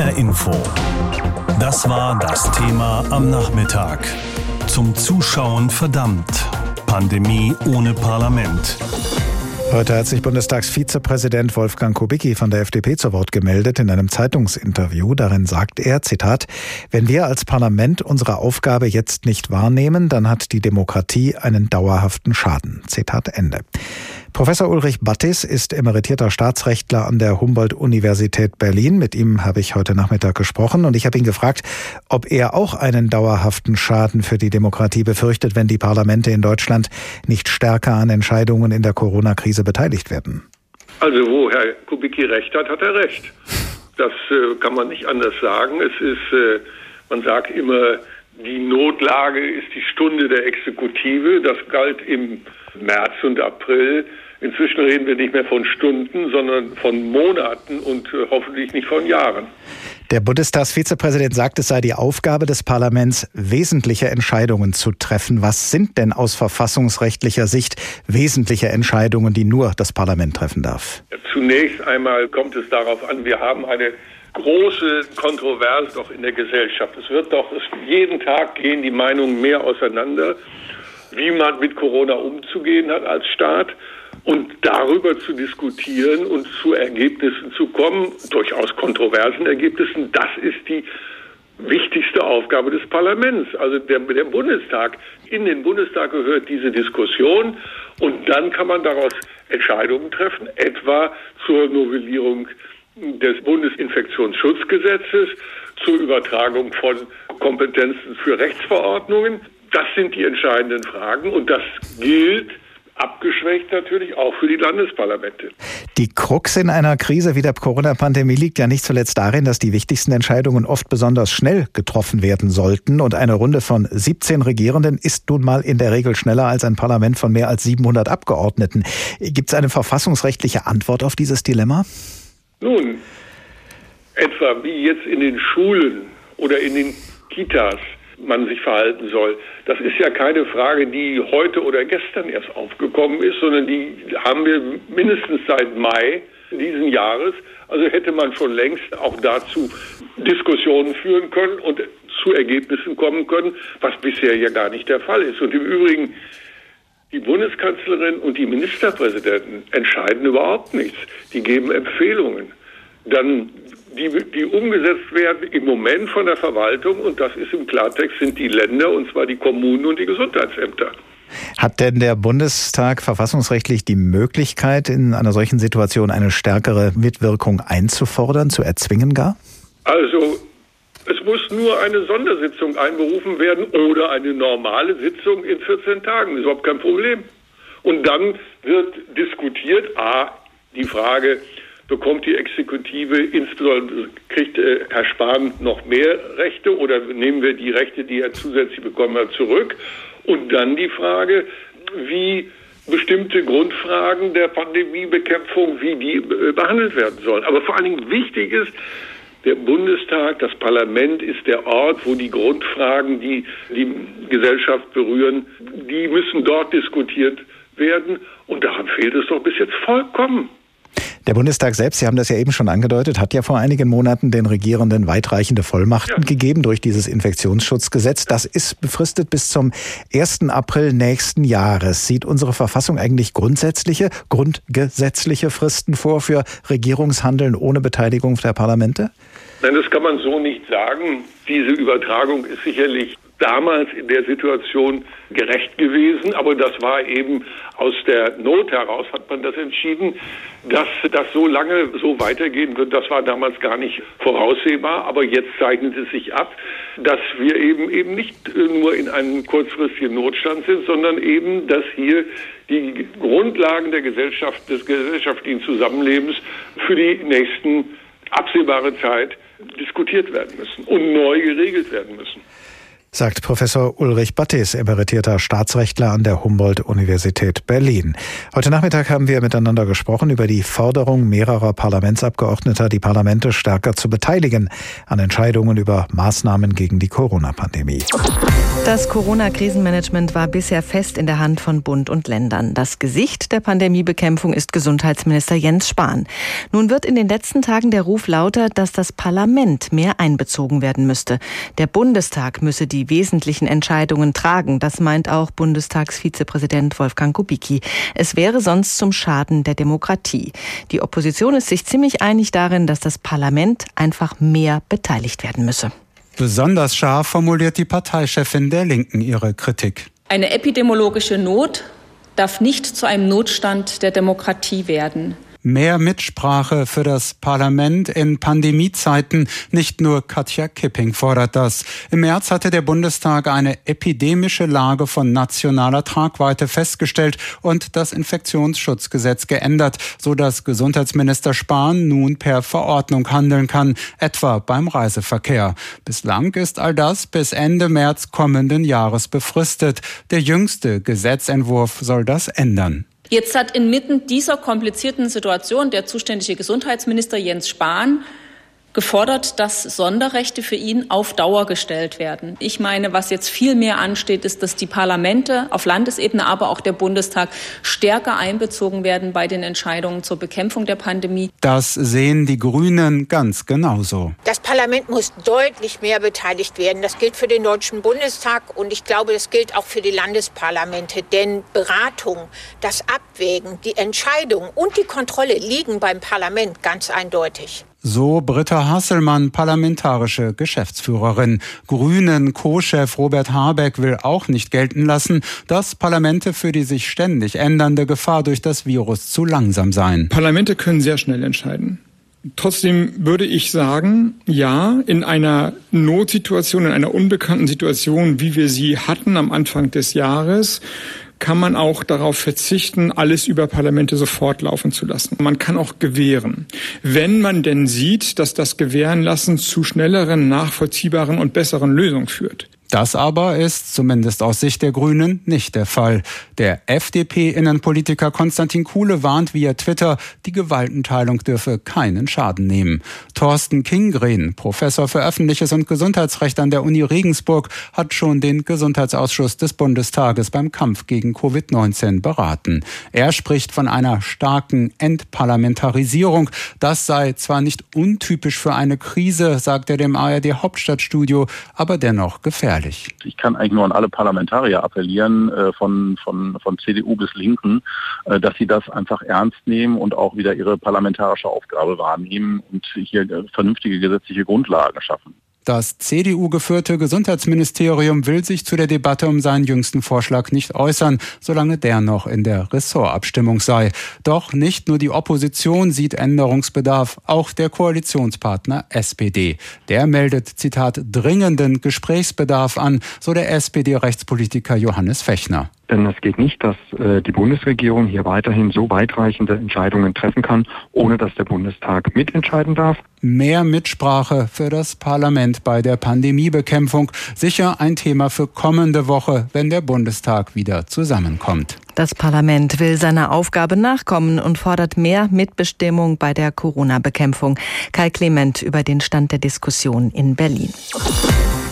HR Info. Das war das Thema am Nachmittag. Zum Zuschauen verdammt. Pandemie ohne Parlament. Heute hat sich Bundestagsvizepräsident Wolfgang Kubicki von der FDP zu Wort gemeldet in einem Zeitungsinterview. Darin sagt er, Zitat, wenn wir als Parlament unsere Aufgabe jetzt nicht wahrnehmen, dann hat die Demokratie einen dauerhaften Schaden. Zitat Ende. Professor Ulrich Battis ist emeritierter Staatsrechtler an der Humboldt-Universität Berlin. Mit ihm habe ich heute Nachmittag gesprochen und ich habe ihn gefragt, ob er auch einen dauerhaften Schaden für die Demokratie befürchtet, wenn die Parlamente in Deutschland nicht stärker an Entscheidungen in der Corona-Krise beteiligt werden. Also wo Herr Kubicki recht hat, hat er recht. Das äh, kann man nicht anders sagen. Es ist, äh, man sagt immer, die Notlage ist die Stunde der Exekutive. Das galt im März und April. Inzwischen reden wir nicht mehr von Stunden, sondern von Monaten und äh, hoffentlich nicht von Jahren. Der Bundestagsvizepräsident sagt, es sei die Aufgabe des Parlaments, wesentliche Entscheidungen zu treffen. Was sind denn aus verfassungsrechtlicher Sicht wesentliche Entscheidungen, die nur das Parlament treffen darf? Zunächst einmal kommt es darauf an, wir haben eine große Kontroverse doch in der Gesellschaft. Es wird doch es, jeden Tag gehen die Meinungen mehr auseinander, wie man mit Corona umzugehen hat als Staat und darüber zu diskutieren und zu Ergebnissen zu kommen, durchaus kontroversen Ergebnissen, das ist die wichtigste Aufgabe des Parlaments. Also der, der Bundestag, in den Bundestag gehört diese Diskussion und dann kann man daraus Entscheidungen treffen, etwa zur Novellierung des Bundesinfektionsschutzgesetzes zur Übertragung von Kompetenzen für Rechtsverordnungen. Das sind die entscheidenden Fragen und das gilt abgeschwächt natürlich auch für die Landesparlamente. Die Krux in einer Krise wie der Corona-Pandemie liegt ja nicht zuletzt darin, dass die wichtigsten Entscheidungen oft besonders schnell getroffen werden sollten. Und eine Runde von 17 Regierenden ist nun mal in der Regel schneller als ein Parlament von mehr als 700 Abgeordneten. Gibt es eine verfassungsrechtliche Antwort auf dieses Dilemma? Nun, etwa wie jetzt in den Schulen oder in den Kitas man sich verhalten soll. Das ist ja keine Frage, die heute oder gestern erst aufgekommen ist, sondern die haben wir mindestens seit Mai diesen Jahres. Also hätte man schon längst auch dazu Diskussionen führen können und zu Ergebnissen kommen können, was bisher ja gar nicht der Fall ist. Und im Übrigen die Bundeskanzlerin und die Ministerpräsidenten entscheiden überhaupt nichts. Die geben Empfehlungen. Dann die, die umgesetzt werden im Moment von der Verwaltung und das ist im Klartext sind die Länder und zwar die Kommunen und die Gesundheitsämter. Hat denn der Bundestag verfassungsrechtlich die Möglichkeit, in einer solchen Situation eine stärkere Mitwirkung einzufordern, zu erzwingen gar? Also es muss nur eine Sondersitzung einberufen werden oder eine normale Sitzung in 14 Tagen. Das ist überhaupt kein Problem. Und dann wird diskutiert, a, die Frage, bekommt die Exekutive, insbesondere kriegt äh, Herr Spahn noch mehr Rechte oder nehmen wir die Rechte, die er zusätzlich bekommen hat, zurück? Und dann die Frage, wie bestimmte Grundfragen der Pandemiebekämpfung, wie die äh, behandelt werden sollen. Aber vor allen Dingen wichtig ist, der Bundestag, das Parlament ist der Ort, wo die Grundfragen, die die Gesellschaft berühren, die müssen dort diskutiert werden. Und daran fehlt es doch bis jetzt vollkommen. Der Bundestag selbst, Sie haben das ja eben schon angedeutet, hat ja vor einigen Monaten den Regierenden weitreichende Vollmachten ja. gegeben durch dieses Infektionsschutzgesetz. Das ist befristet bis zum 1. April nächsten Jahres. Sieht unsere Verfassung eigentlich grundsätzliche, grundgesetzliche Fristen vor für Regierungshandeln ohne Beteiligung der Parlamente? Nein, das kann man so nicht sagen. Diese Übertragung ist sicherlich damals in der Situation gerecht gewesen, aber das war eben aus der Not heraus hat man das entschieden, dass das so lange so weitergehen wird. Das war damals gar nicht voraussehbar, aber jetzt zeichnet es sich ab, dass wir eben eben nicht nur in einem kurzfristigen Notstand sind, sondern eben, dass hier die Grundlagen der Gesellschaft, des gesellschaftlichen Zusammenlebens für die nächsten absehbare Zeit diskutiert werden müssen und neu geregelt werden müssen. Sagt Professor Ulrich Battis, emeritierter Staatsrechtler an der Humboldt-Universität Berlin. Heute Nachmittag haben wir miteinander gesprochen über die Forderung mehrerer Parlamentsabgeordneter, die Parlamente stärker zu beteiligen an Entscheidungen über Maßnahmen gegen die Corona-Pandemie. Das Corona-Krisenmanagement war bisher fest in der Hand von Bund und Ländern. Das Gesicht der Pandemiebekämpfung ist Gesundheitsminister Jens Spahn. Nun wird in den letzten Tagen der Ruf lauter, dass das Parlament mehr einbezogen werden müsste. Der Bundestag müsse die die wesentlichen Entscheidungen tragen. Das meint auch Bundestagsvizepräsident Wolfgang Kubicki. Es wäre sonst zum Schaden der Demokratie. Die Opposition ist sich ziemlich einig darin, dass das Parlament einfach mehr beteiligt werden müsse. Besonders scharf formuliert die Parteichefin der Linken ihre Kritik. Eine epidemiologische Not darf nicht zu einem Notstand der Demokratie werden. Mehr Mitsprache für das Parlament in Pandemiezeiten. Nicht nur Katja Kipping fordert das. Im März hatte der Bundestag eine epidemische Lage von nationaler Tragweite festgestellt und das Infektionsschutzgesetz geändert, so dass Gesundheitsminister Spahn nun per Verordnung handeln kann, etwa beim Reiseverkehr. Bislang ist all das bis Ende März kommenden Jahres befristet. Der jüngste Gesetzentwurf soll das ändern. Jetzt hat inmitten dieser komplizierten Situation der zuständige Gesundheitsminister Jens Spahn gefordert, dass Sonderrechte für ihn auf Dauer gestellt werden. Ich meine, was jetzt viel mehr ansteht, ist, dass die Parlamente auf Landesebene, aber auch der Bundestag stärker einbezogen werden bei den Entscheidungen zur Bekämpfung der Pandemie. Das sehen die Grünen ganz genauso. Das Parlament muss deutlich mehr beteiligt werden. Das gilt für den Deutschen Bundestag und ich glaube, das gilt auch für die Landesparlamente. Denn Beratung, das Abwägen, die Entscheidung und die Kontrolle liegen beim Parlament ganz eindeutig. So Britta Hasselmann, parlamentarische Geschäftsführerin. Grünen Co-Chef Robert Habeck will auch nicht gelten lassen, dass Parlamente für die sich ständig ändernde Gefahr durch das Virus zu langsam seien. Parlamente können sehr schnell entscheiden. Trotzdem würde ich sagen, ja, in einer Notsituation, in einer unbekannten Situation, wie wir sie hatten am Anfang des Jahres, kann man auch darauf verzichten, alles über Parlamente sofort laufen zu lassen. Man kann auch gewähren. Wenn man denn sieht, dass das Gewähren lassen zu schnelleren, nachvollziehbaren und besseren Lösungen führt. Das aber ist, zumindest aus Sicht der Grünen, nicht der Fall. Der FDP-Innenpolitiker Konstantin Kuhle warnt via Twitter, die Gewaltenteilung dürfe keinen Schaden nehmen. Thorsten Kingren, Professor für öffentliches und Gesundheitsrecht an der Uni Regensburg, hat schon den Gesundheitsausschuss des Bundestages beim Kampf gegen Covid-19 beraten. Er spricht von einer starken Entparlamentarisierung. Das sei zwar nicht untypisch für eine Krise, sagt er dem ARD Hauptstadtstudio, aber dennoch gefährlich gefährlich. Ich kann eigentlich nur an alle Parlamentarier appellieren, äh, von, von, von CDU bis Linken, äh, dass sie das einfach ernst nehmen und auch wieder ihre parlamentarische Aufgabe wahrnehmen und hier vernünftige gesetzliche Grundlagen schaffen. Das CDU-geführte Gesundheitsministerium will sich zu der Debatte um seinen jüngsten Vorschlag nicht äußern, solange der noch in der Ressortabstimmung sei. Doch nicht nur die Opposition sieht Änderungsbedarf, auch der Koalitionspartner SPD. Der meldet, Zitat, dringenden Gesprächsbedarf an, so der SPD-Rechtspolitiker Johannes Fechner. Denn es geht nicht, dass äh, die Bundesregierung hier weiterhin so weitreichende Entscheidungen treffen kann, ohne dass der Bundestag mitentscheiden darf. Mehr Mitsprache für das Parlament bei der Pandemiebekämpfung. Sicher ein Thema für kommende Woche, wenn der Bundestag wieder zusammenkommt. Das Parlament will seiner Aufgabe nachkommen und fordert mehr Mitbestimmung bei der Corona-Bekämpfung. Kai Clement über den Stand der Diskussion in Berlin.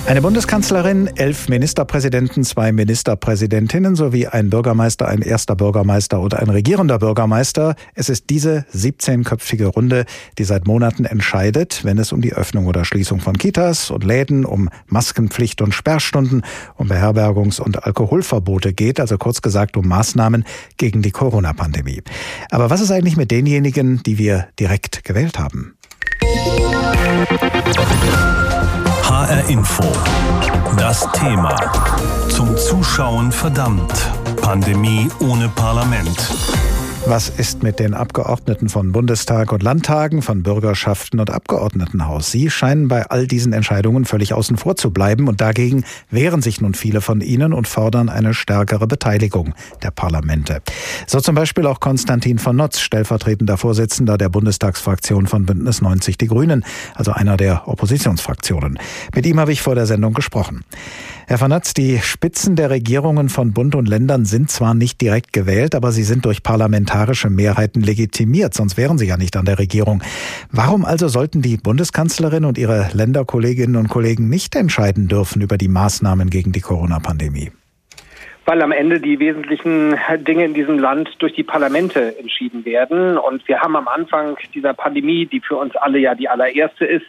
Eine Bundeskanzlerin, elf Ministerpräsidenten, zwei Ministerpräsidentinnen sowie ein Bürgermeister, ein erster Bürgermeister und ein regierender Bürgermeister. Es ist diese 17-köpfige Runde, die seit Monaten entscheidet, wenn es um die Öffnung oder Schließung von Kitas und Läden, um Maskenpflicht und Sperrstunden, um Beherbergungs- und Alkoholverbote geht, also kurz gesagt um Maßnahmen gegen die Corona-Pandemie. Aber was ist eigentlich mit denjenigen, die wir direkt gewählt haben? HR Info. Das Thema. Zum Zuschauen verdammt. Pandemie ohne Parlament. Was ist mit den Abgeordneten von Bundestag und Landtagen, von Bürgerschaften und Abgeordnetenhaus? Sie scheinen bei all diesen Entscheidungen völlig außen vor zu bleiben und dagegen wehren sich nun viele von ihnen und fordern eine stärkere Beteiligung der Parlamente. So zum Beispiel auch Konstantin von Notz, stellvertretender Vorsitzender der Bundestagsfraktion von Bündnis 90 Die Grünen, also einer der Oppositionsfraktionen. Mit ihm habe ich vor der Sendung gesprochen. Herr von Natz, die Spitzen der Regierungen von Bund und Ländern sind zwar nicht direkt gewählt, aber sie sind durch parlamentarische Mehrheiten legitimiert, sonst wären sie ja nicht an der Regierung. Warum also sollten die Bundeskanzlerin und ihre Länderkolleginnen und Kollegen nicht entscheiden dürfen über die Maßnahmen gegen die Corona-Pandemie? weil am Ende die wesentlichen Dinge in diesem Land durch die Parlamente entschieden werden. Und wir haben am Anfang dieser Pandemie, die für uns alle ja die allererste ist,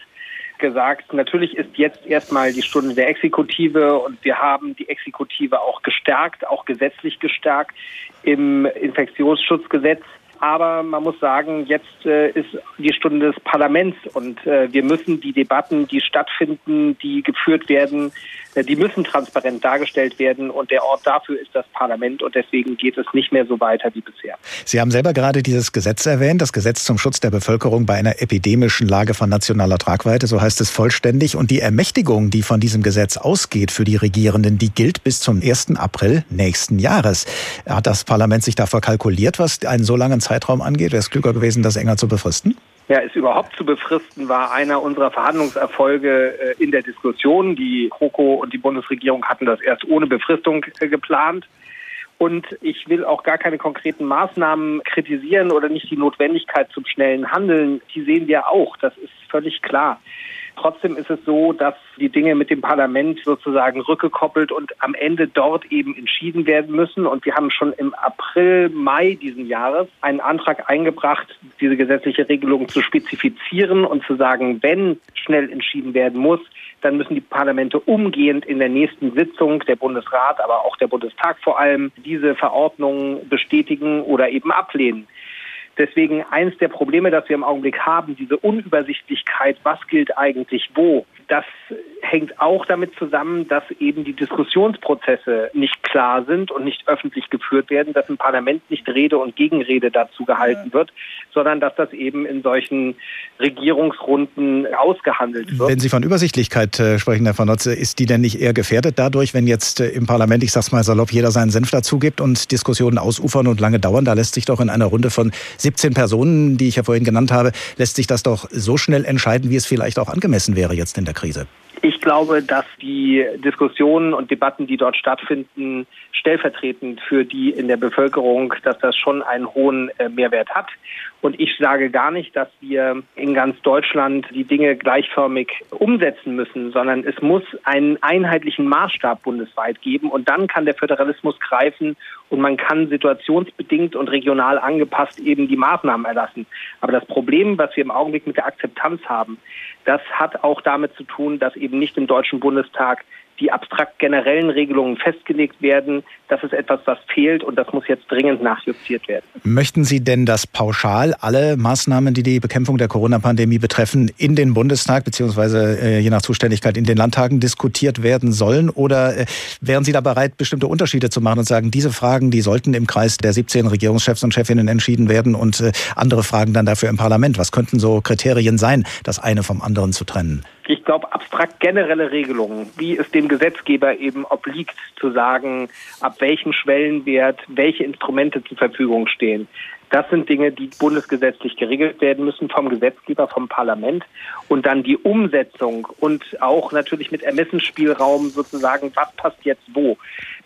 gesagt, natürlich ist jetzt erstmal die Stunde der Exekutive und wir haben die Exekutive auch gestärkt, auch gesetzlich gestärkt im Infektionsschutzgesetz. Aber man muss sagen, jetzt äh, ist die Stunde des Parlaments und äh, wir müssen die Debatten, die stattfinden, die geführt werden, die müssen transparent dargestellt werden und der Ort dafür ist das Parlament und deswegen geht es nicht mehr so weiter wie bisher. Sie haben selber gerade dieses Gesetz erwähnt, das Gesetz zum Schutz der Bevölkerung bei einer epidemischen Lage von nationaler Tragweite, so heißt es vollständig. Und die Ermächtigung, die von diesem Gesetz ausgeht für die Regierenden, die gilt bis zum 1. April nächsten Jahres. Hat das Parlament sich davor kalkuliert, was einen so langen Zeitraum angeht? Wäre es klüger gewesen, das enger zu befristen? Ja, es überhaupt zu befristen war einer unserer Verhandlungserfolge äh, in der Diskussion. Die KOKO und die Bundesregierung hatten das erst ohne Befristung äh, geplant. Und ich will auch gar keine konkreten Maßnahmen kritisieren oder nicht die Notwendigkeit zum schnellen Handeln. Die sehen wir auch. Das ist völlig klar. Trotzdem ist es so, dass die Dinge mit dem Parlament sozusagen rückgekoppelt und am Ende dort eben entschieden werden müssen. Und wir haben schon im April, Mai diesen Jahres einen Antrag eingebracht, diese gesetzliche Regelung zu spezifizieren und zu sagen, wenn schnell entschieden werden muss, dann müssen die Parlamente umgehend in der nächsten Sitzung, der Bundesrat, aber auch der Bundestag vor allem, diese Verordnungen bestätigen oder eben ablehnen. Deswegen eines der Probleme, das wir im Augenblick haben, diese Unübersichtlichkeit, was gilt eigentlich wo, das hängt auch damit zusammen, dass eben die Diskussionsprozesse nicht klar sind und nicht öffentlich geführt werden, dass im Parlament nicht Rede und Gegenrede dazu gehalten wird, sondern dass das eben in solchen Regierungsrunden ausgehandelt wird. Wenn Sie von Übersichtlichkeit äh, sprechen, Herr von Notze, ist die denn nicht eher gefährdet dadurch, wenn jetzt äh, im Parlament, ich sag's mal salopp, jeder seinen Senf dazu gibt und Diskussionen ausufern und lange dauern? Da lässt sich doch in einer Runde von 17 Personen, die ich ja vorhin genannt habe, lässt sich das doch so schnell entscheiden, wie es vielleicht auch angemessen wäre jetzt in der Krise. Ich glaube, dass die Diskussionen und Debatten, die dort stattfinden, stellvertretend für die in der Bevölkerung, dass das schon einen hohen äh, Mehrwert hat. Und ich sage gar nicht, dass wir in ganz Deutschland die Dinge gleichförmig umsetzen müssen, sondern es muss einen einheitlichen Maßstab bundesweit geben. Und dann kann der Föderalismus greifen und man kann situationsbedingt und regional angepasst eben die Maßnahmen erlassen. Aber das Problem, was wir im Augenblick mit der Akzeptanz haben, das hat auch damit zu tun, dass eben nicht im Deutschen Bundestag die abstrakt generellen Regelungen festgelegt werden. Das ist etwas, was fehlt und das muss jetzt dringend nachjustiert werden. Möchten Sie denn, dass pauschal alle Maßnahmen, die die Bekämpfung der Corona-Pandemie betreffen, in den Bundestag beziehungsweise äh, je nach Zuständigkeit in den Landtagen diskutiert werden sollen? Oder äh, wären Sie da bereit, bestimmte Unterschiede zu machen und sagen, diese Fragen, die sollten im Kreis der 17 Regierungschefs und Chefinnen entschieden werden und äh, andere Fragen dann dafür im Parlament? Was könnten so Kriterien sein, das eine vom anderen zu trennen? Ich glaube, abstrakt generelle Regelungen, wie es dem Gesetzgeber eben obliegt, zu sagen, ab welchem Schwellenwert welche Instrumente zur Verfügung stehen. Das sind Dinge, die bundesgesetzlich geregelt werden müssen vom Gesetzgeber, vom Parlament. Und dann die Umsetzung und auch natürlich mit Ermessensspielraum sozusagen, was passt jetzt wo.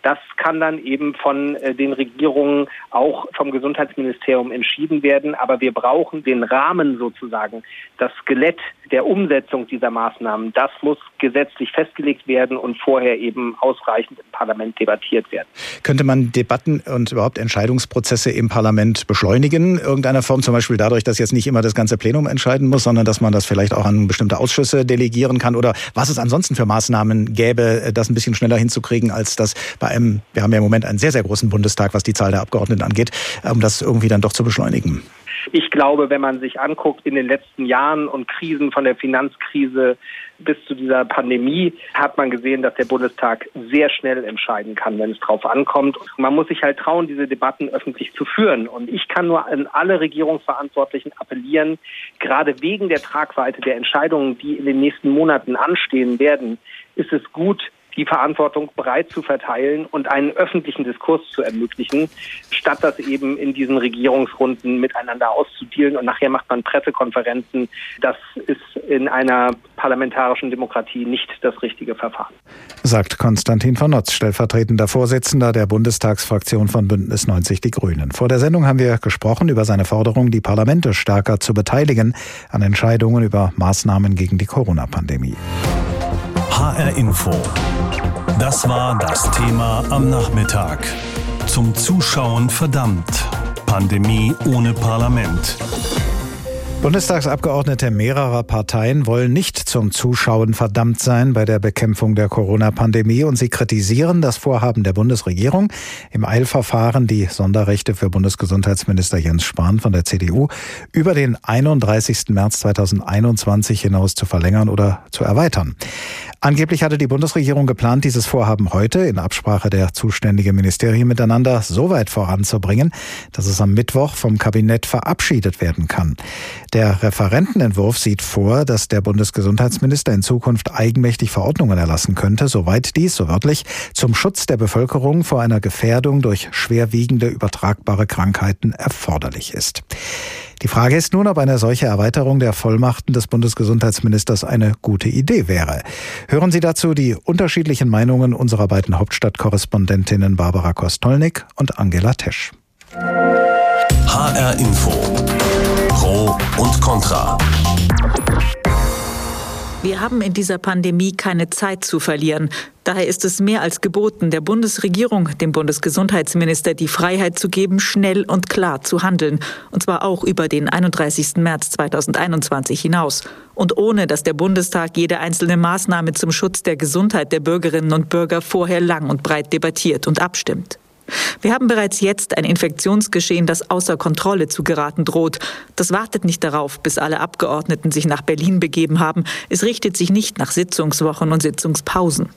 Das kann dann eben von äh, den Regierungen auch vom Gesundheitsministerium entschieden werden. Aber wir brauchen den Rahmen sozusagen, das Skelett der Umsetzung dieser Maßnahmen. Das muss gesetzlich festgelegt werden und vorher eben ausreichend im Parlament debattiert werden. Könnte man Debatten und überhaupt Entscheidungsprozesse im Parlament beschleunigen? Irgendeiner Form zum Beispiel dadurch, dass jetzt nicht immer das ganze Plenum entscheiden muss, sondern dass man das vielleicht auch an bestimmte Ausschüsse delegieren kann? Oder was es ansonsten für Maßnahmen gäbe, das ein bisschen schneller hinzukriegen, als das bei einem, wir haben ja im Moment einen sehr, sehr großen Bundestag, was die Zahl der Abgeordneten angeht, um das irgendwie dann doch zu beschleunigen? Ich glaube, wenn man sich anguckt in den letzten Jahren und Krisen von der Finanzkrise bis zu dieser Pandemie hat man gesehen, dass der Bundestag sehr schnell entscheiden kann, wenn es drauf ankommt. Man muss sich halt trauen, diese Debatten öffentlich zu führen. Und ich kann nur an alle Regierungsverantwortlichen appellieren, gerade wegen der Tragweite der Entscheidungen, die in den nächsten Monaten anstehen werden, ist es gut, die Verantwortung breit zu verteilen und einen öffentlichen Diskurs zu ermöglichen, statt das eben in diesen Regierungsrunden miteinander auszudealen und nachher macht man Pressekonferenzen. Das ist in einer parlamentarischen Demokratie nicht das richtige Verfahren. Sagt Konstantin von Notz, stellvertretender Vorsitzender der Bundestagsfraktion von Bündnis 90 Die Grünen. Vor der Sendung haben wir gesprochen über seine Forderung, die Parlamente stärker zu beteiligen an Entscheidungen über Maßnahmen gegen die Corona-Pandemie. HR Info. Das war das Thema am Nachmittag. Zum Zuschauen verdammt. Pandemie ohne Parlament. Bundestagsabgeordnete mehrerer Parteien wollen nicht zum Zuschauen verdammt sein bei der Bekämpfung der Corona-Pandemie und sie kritisieren das Vorhaben der Bundesregierung, im Eilverfahren die Sonderrechte für Bundesgesundheitsminister Jens Spahn von der CDU über den 31. März 2021 hinaus zu verlängern oder zu erweitern. Angeblich hatte die Bundesregierung geplant, dieses Vorhaben heute in Absprache der zuständigen Ministerien miteinander so weit voranzubringen, dass es am Mittwoch vom Kabinett verabschiedet werden kann. Der Referentenentwurf sieht vor, dass der Bundesgesundheitsminister in Zukunft eigenmächtig Verordnungen erlassen könnte, soweit dies, so wörtlich, zum Schutz der Bevölkerung vor einer Gefährdung durch schwerwiegende übertragbare Krankheiten erforderlich ist. Die Frage ist nun, ob eine solche Erweiterung der Vollmachten des Bundesgesundheitsministers eine gute Idee wäre. Hören Sie dazu die unterschiedlichen Meinungen unserer beiden Hauptstadtkorrespondentinnen Barbara Kostolnik und Angela Tesch. HR Info. Pro und Contra. Wir haben in dieser Pandemie keine Zeit zu verlieren. Daher ist es mehr als geboten, der Bundesregierung, dem Bundesgesundheitsminister, die Freiheit zu geben, schnell und klar zu handeln. Und zwar auch über den 31. März 2021 hinaus. Und ohne, dass der Bundestag jede einzelne Maßnahme zum Schutz der Gesundheit der Bürgerinnen und Bürger vorher lang und breit debattiert und abstimmt. Wir haben bereits jetzt ein Infektionsgeschehen, das außer Kontrolle zu geraten droht. Das wartet nicht darauf, bis alle Abgeordneten sich nach Berlin begeben haben. Es richtet sich nicht nach Sitzungswochen und Sitzungspausen.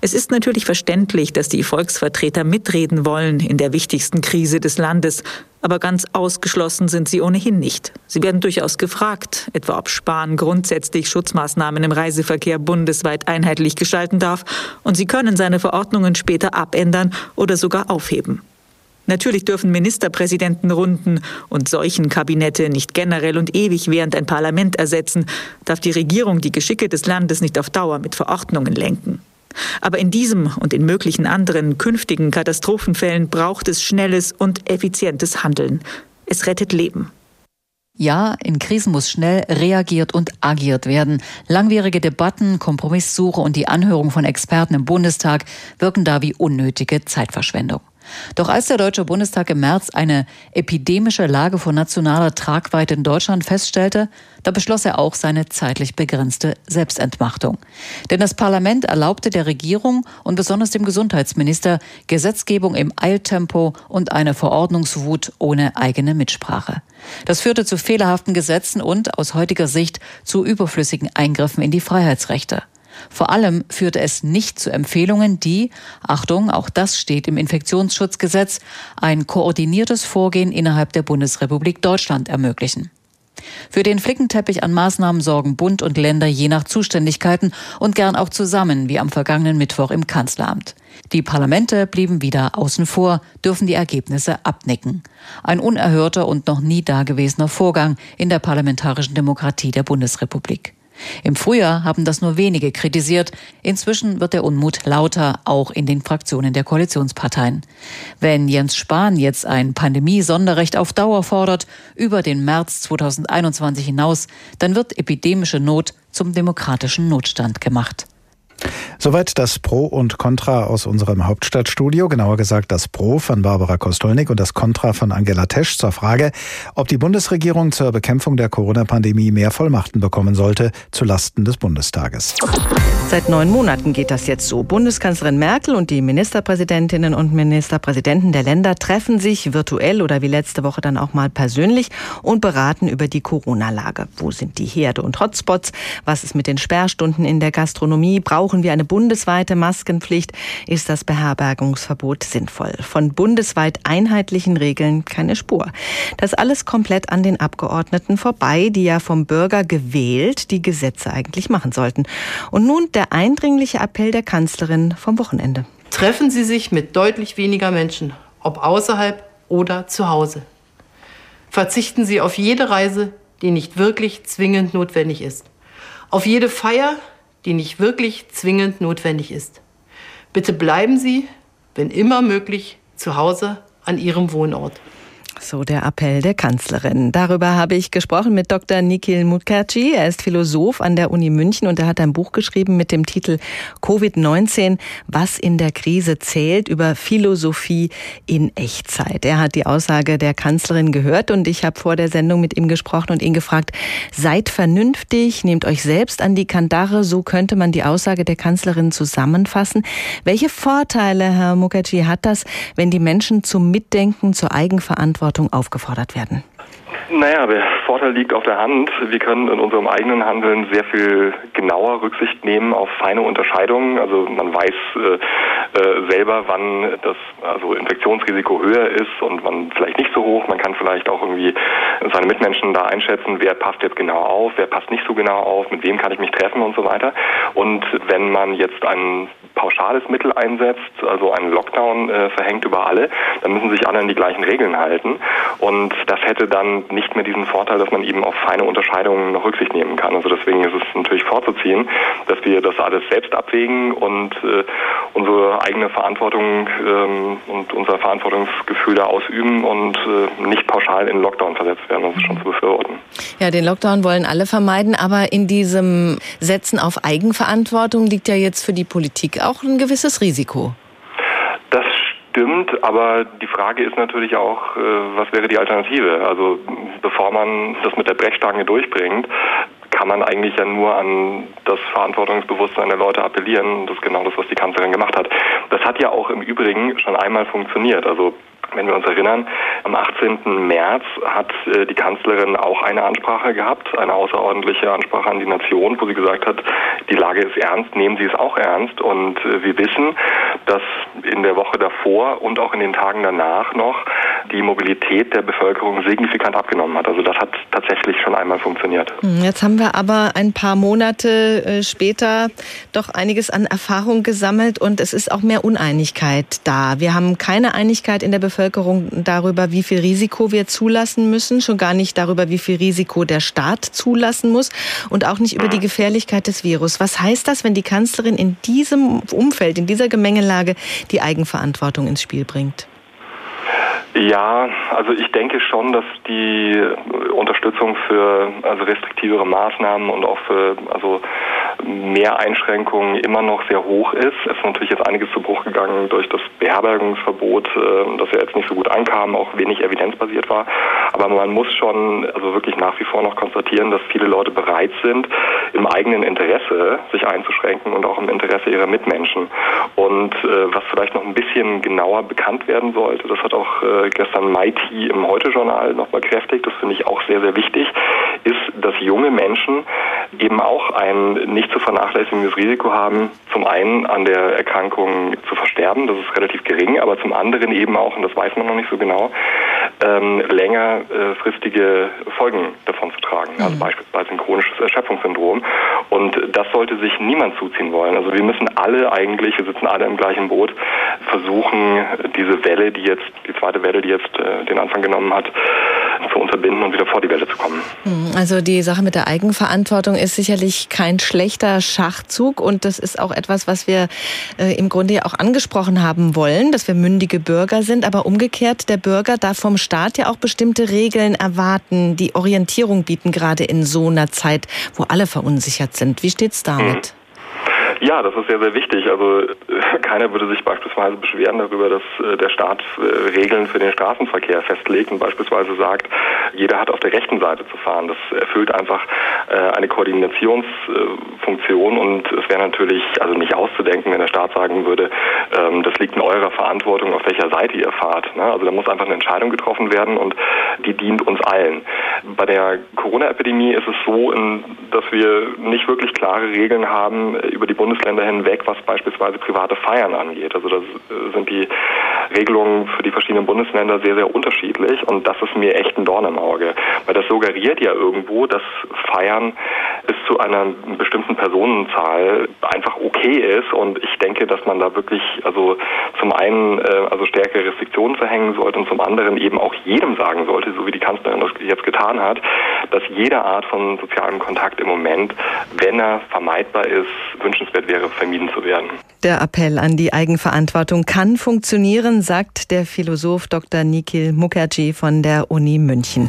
Es ist natürlich verständlich, dass die Volksvertreter mitreden wollen in der wichtigsten Krise des Landes, aber ganz ausgeschlossen sind sie ohnehin nicht. Sie werden durchaus gefragt, etwa ob Spahn grundsätzlich Schutzmaßnahmen im Reiseverkehr bundesweit einheitlich gestalten darf, und sie können seine Verordnungen später abändern oder sogar aufheben. Natürlich dürfen Ministerpräsidentenrunden und Seuchenkabinette nicht generell und ewig während ein Parlament ersetzen, darf die Regierung die Geschicke des Landes nicht auf Dauer mit Verordnungen lenken. Aber in diesem und in möglichen anderen künftigen Katastrophenfällen braucht es schnelles und effizientes Handeln. Es rettet Leben. Ja, in Krisen muss schnell reagiert und agiert werden. Langwierige Debatten, Kompromisssuche und die Anhörung von Experten im Bundestag wirken da wie unnötige Zeitverschwendung. Doch als der Deutsche Bundestag im März eine epidemische Lage von nationaler Tragweite in Deutschland feststellte, da beschloss er auch seine zeitlich begrenzte Selbstentmachtung. Denn das Parlament erlaubte der Regierung und besonders dem Gesundheitsminister Gesetzgebung im Eiltempo und eine Verordnungswut ohne eigene Mitsprache. Das führte zu fehlerhaften Gesetzen und aus heutiger Sicht zu überflüssigen Eingriffen in die Freiheitsrechte. Vor allem führte es nicht zu Empfehlungen, die, Achtung, auch das steht im Infektionsschutzgesetz, ein koordiniertes Vorgehen innerhalb der Bundesrepublik Deutschland ermöglichen. Für den Flickenteppich an Maßnahmen sorgen Bund und Länder je nach Zuständigkeiten und gern auch zusammen, wie am vergangenen Mittwoch im Kanzleramt. Die Parlamente blieben wieder außen vor, dürfen die Ergebnisse abnicken. Ein unerhörter und noch nie dagewesener Vorgang in der parlamentarischen Demokratie der Bundesrepublik. Im Frühjahr haben das nur wenige kritisiert. Inzwischen wird der Unmut lauter, auch in den Fraktionen der Koalitionsparteien. Wenn Jens Spahn jetzt ein Pandemie-Sonderrecht auf Dauer fordert, über den März 2021 hinaus, dann wird epidemische Not zum demokratischen Notstand gemacht. Soweit das Pro und Contra aus unserem Hauptstadtstudio, genauer gesagt das Pro von Barbara Kostolnik und das Contra von Angela Tesch zur Frage, ob die Bundesregierung zur Bekämpfung der Corona-Pandemie mehr Vollmachten bekommen sollte, zu Lasten des Bundestages. Seit neun Monaten geht das jetzt so. Bundeskanzlerin Merkel und die Ministerpräsidentinnen und Ministerpräsidenten der Länder treffen sich virtuell oder wie letzte Woche dann auch mal persönlich und beraten über die Corona-Lage. Wo sind die Herde und Hotspots? Was ist mit den Sperrstunden in der Gastronomie? Brauchen wir eine bundesweite Maskenpflicht? Ist das Beherbergungsverbot sinnvoll? Von bundesweit einheitlichen Regeln keine Spur. Das alles komplett an den Abgeordneten vorbei, die ja vom Bürger gewählt die Gesetze eigentlich machen sollten. Und nun der eindringliche Appell der Kanzlerin vom Wochenende. Treffen Sie sich mit deutlich weniger Menschen, ob außerhalb oder zu Hause. Verzichten Sie auf jede Reise, die nicht wirklich zwingend notwendig ist. Auf jede Feier, die nicht wirklich zwingend notwendig ist. Bitte bleiben Sie, wenn immer möglich, zu Hause an Ihrem Wohnort. So der Appell der Kanzlerin. Darüber habe ich gesprochen mit Dr. Nikhil Mukherjee. Er ist Philosoph an der Uni München und er hat ein Buch geschrieben mit dem Titel Covid-19, was in der Krise zählt, über Philosophie in Echtzeit. Er hat die Aussage der Kanzlerin gehört und ich habe vor der Sendung mit ihm gesprochen und ihn gefragt, seid vernünftig, nehmt euch selbst an die Kandare, so könnte man die Aussage der Kanzlerin zusammenfassen. Welche Vorteile, Herr Mukherjee, hat das, wenn die Menschen zum Mitdenken, zur Eigenverantwortung Verantwortung aufgefordert werden? Naja, der Vorteil liegt auf der Hand. Wir können in unserem eigenen Handeln sehr viel genauer Rücksicht nehmen auf feine Unterscheidungen. Also man weiß äh, äh, selber, wann das also Infektionsrisiko höher ist und wann vielleicht nicht so hoch. Man kann vielleicht auch irgendwie seine Mitmenschen da einschätzen, wer passt jetzt genau auf, wer passt nicht so genau auf, mit wem kann ich mich treffen und so weiter. Und wenn man jetzt ein pauschales Mittel einsetzt, also einen Lockdown äh, verhängt über alle, dann müssen sich alle an die gleichen Regeln halten. Und das hätte dann nicht mehr diesen Vorteil, dass man eben auf feine Unterscheidungen noch Rücksicht nehmen kann. Also deswegen ist es natürlich vorzuziehen, dass wir das alles selbst abwägen und äh, unsere eigene Verantwortung ähm, und unser Verantwortungsgefühl da ausüben und äh, nicht pauschal in Lockdown versetzt werden. Das ist schon zu befürworten. Ja, den Lockdown wollen alle vermeiden, aber in diesem Setzen auf Eigenverantwortung liegt ja jetzt für die Politik auch ein gewisses Risiko. Das stimmt, aber die Frage ist natürlich auch, äh, was wäre die Alternative? Also bevor man das mit der Brechstange durchbringt, kann man eigentlich ja nur an das Verantwortungsbewusstsein der Leute appellieren. Das ist genau das, was die Kanzlerin gemacht hat. Das hat ja auch im Übrigen schon einmal funktioniert. Also wenn wir uns erinnern, am 18. März hat äh, die Kanzlerin auch eine Ansprache gehabt, eine außerordentliche Ansprache an die Nation, wo sie gesagt hat, die Lage ist ernst, nehmen Sie es auch ernst. Und äh, wir wissen, dass in der Woche davor und auch in den Tagen danach noch die Mobilität der Bevölkerung signifikant abgenommen hat. Also das hat tatsächlich schon einmal funktioniert. Hm, jetzt haben wir aber ein paar Monate äh, später doch einiges an Erfahrung gesammelt und es ist auch mehr Uneinigkeit da. Wir haben keine Einigkeit in der Bevölkerung Bevölkerung darüber, wie viel Risiko wir zulassen müssen, schon gar nicht darüber, wie viel Risiko der Staat zulassen muss und auch nicht über die Gefährlichkeit des Virus. Was heißt das, wenn die Kanzlerin in diesem Umfeld, in dieser Gemengelage die Eigenverantwortung ins Spiel bringt? Ja, also ich denke schon, dass die Unterstützung für also restriktivere Maßnahmen und auch für also mehr Einschränkungen immer noch sehr hoch ist. Es ist natürlich jetzt einiges zu Bruch gegangen durch das Beherbergungsverbot, äh, das ja jetzt nicht so gut ankam, auch wenig evidenzbasiert war. Aber man muss schon also wirklich nach wie vor noch konstatieren, dass viele Leute bereit sind, im eigenen Interesse sich einzuschränken und auch im Interesse ihrer Mitmenschen. Und äh, was vielleicht noch ein bisschen genauer bekannt werden sollte, das hat auch äh, gestern Mighty im Heute-Journal nochmal kräftig, das finde ich auch sehr, sehr wichtig, ist, dass junge Menschen eben auch ein nicht zu vernachlässigendes Risiko haben, zum einen an der Erkrankung zu versterben, das ist relativ gering, aber zum anderen eben auch, und das weiß man noch nicht so genau, ähm, längerfristige Folgen davon zu tragen, also mhm. beispielsweise ein chronisches Erschöpfungssyndrom. Und das sollte sich niemand zuziehen wollen. Also wir müssen alle eigentlich, wir sitzen alle im gleichen Boot, versuchen, diese Welle, die jetzt, die zweite Welle, die jetzt äh, den Anfang genommen hat, zu unterbinden und wieder vor die Welle zu kommen. Mhm. Also die Sache mit der Eigenverantwortung ist sicherlich kein schlechter Schachzug und das ist auch etwas, was wir äh, im Grunde ja auch angesprochen haben wollen, dass wir mündige Bürger sind, aber umgekehrt, der Bürger darf vom Staat ja auch bestimmte Regeln erwarten, die Orientierung bieten, gerade in so einer Zeit, wo alle verunsichert sind. Wie steht's damit? Ja, das ist sehr, sehr wichtig. Also keiner würde sich beispielsweise beschweren darüber, dass äh, der Staat äh, Regeln für den Straßenverkehr festlegt und beispielsweise sagt, jeder hat auf der rechten Seite zu fahren. Das erfüllt einfach äh, eine Koordinationsfunktion und es wäre natürlich also nicht auszudenken, wenn der Staat sagen würde, ähm, das liegt in eurer Verantwortung, auf welcher Seite ihr fahrt. Ne? Also da muss einfach eine Entscheidung getroffen werden und die dient uns allen. Bei der Corona-Epidemie ist es so, dass wir nicht wirklich klare Regeln haben über die Bundesländer hinweg, was beispielsweise private Feiern angeht. Also da sind die Regelungen für die verschiedenen Bundesländer sehr, sehr unterschiedlich und das ist mir echt ein Dorn im Auge. Weil das suggeriert ja irgendwo, dass Feiern bis zu einer bestimmten Personenzahl einfach okay ist und ich denke, dass man da wirklich also zum einen äh, also stärkere Restriktionen verhängen sollte und zum anderen eben auch jedem sagen sollte, so wie die Kanzlerin das jetzt getan hat, dass jede Art von sozialem Kontakt im Moment, wenn er vermeidbar ist, wünschenswert wäre, vermieden zu werden. Der Appell an die Eigenverantwortung kann funktionieren, sagt der Philosoph Dr. Nikhil Mukherjee von der Uni München.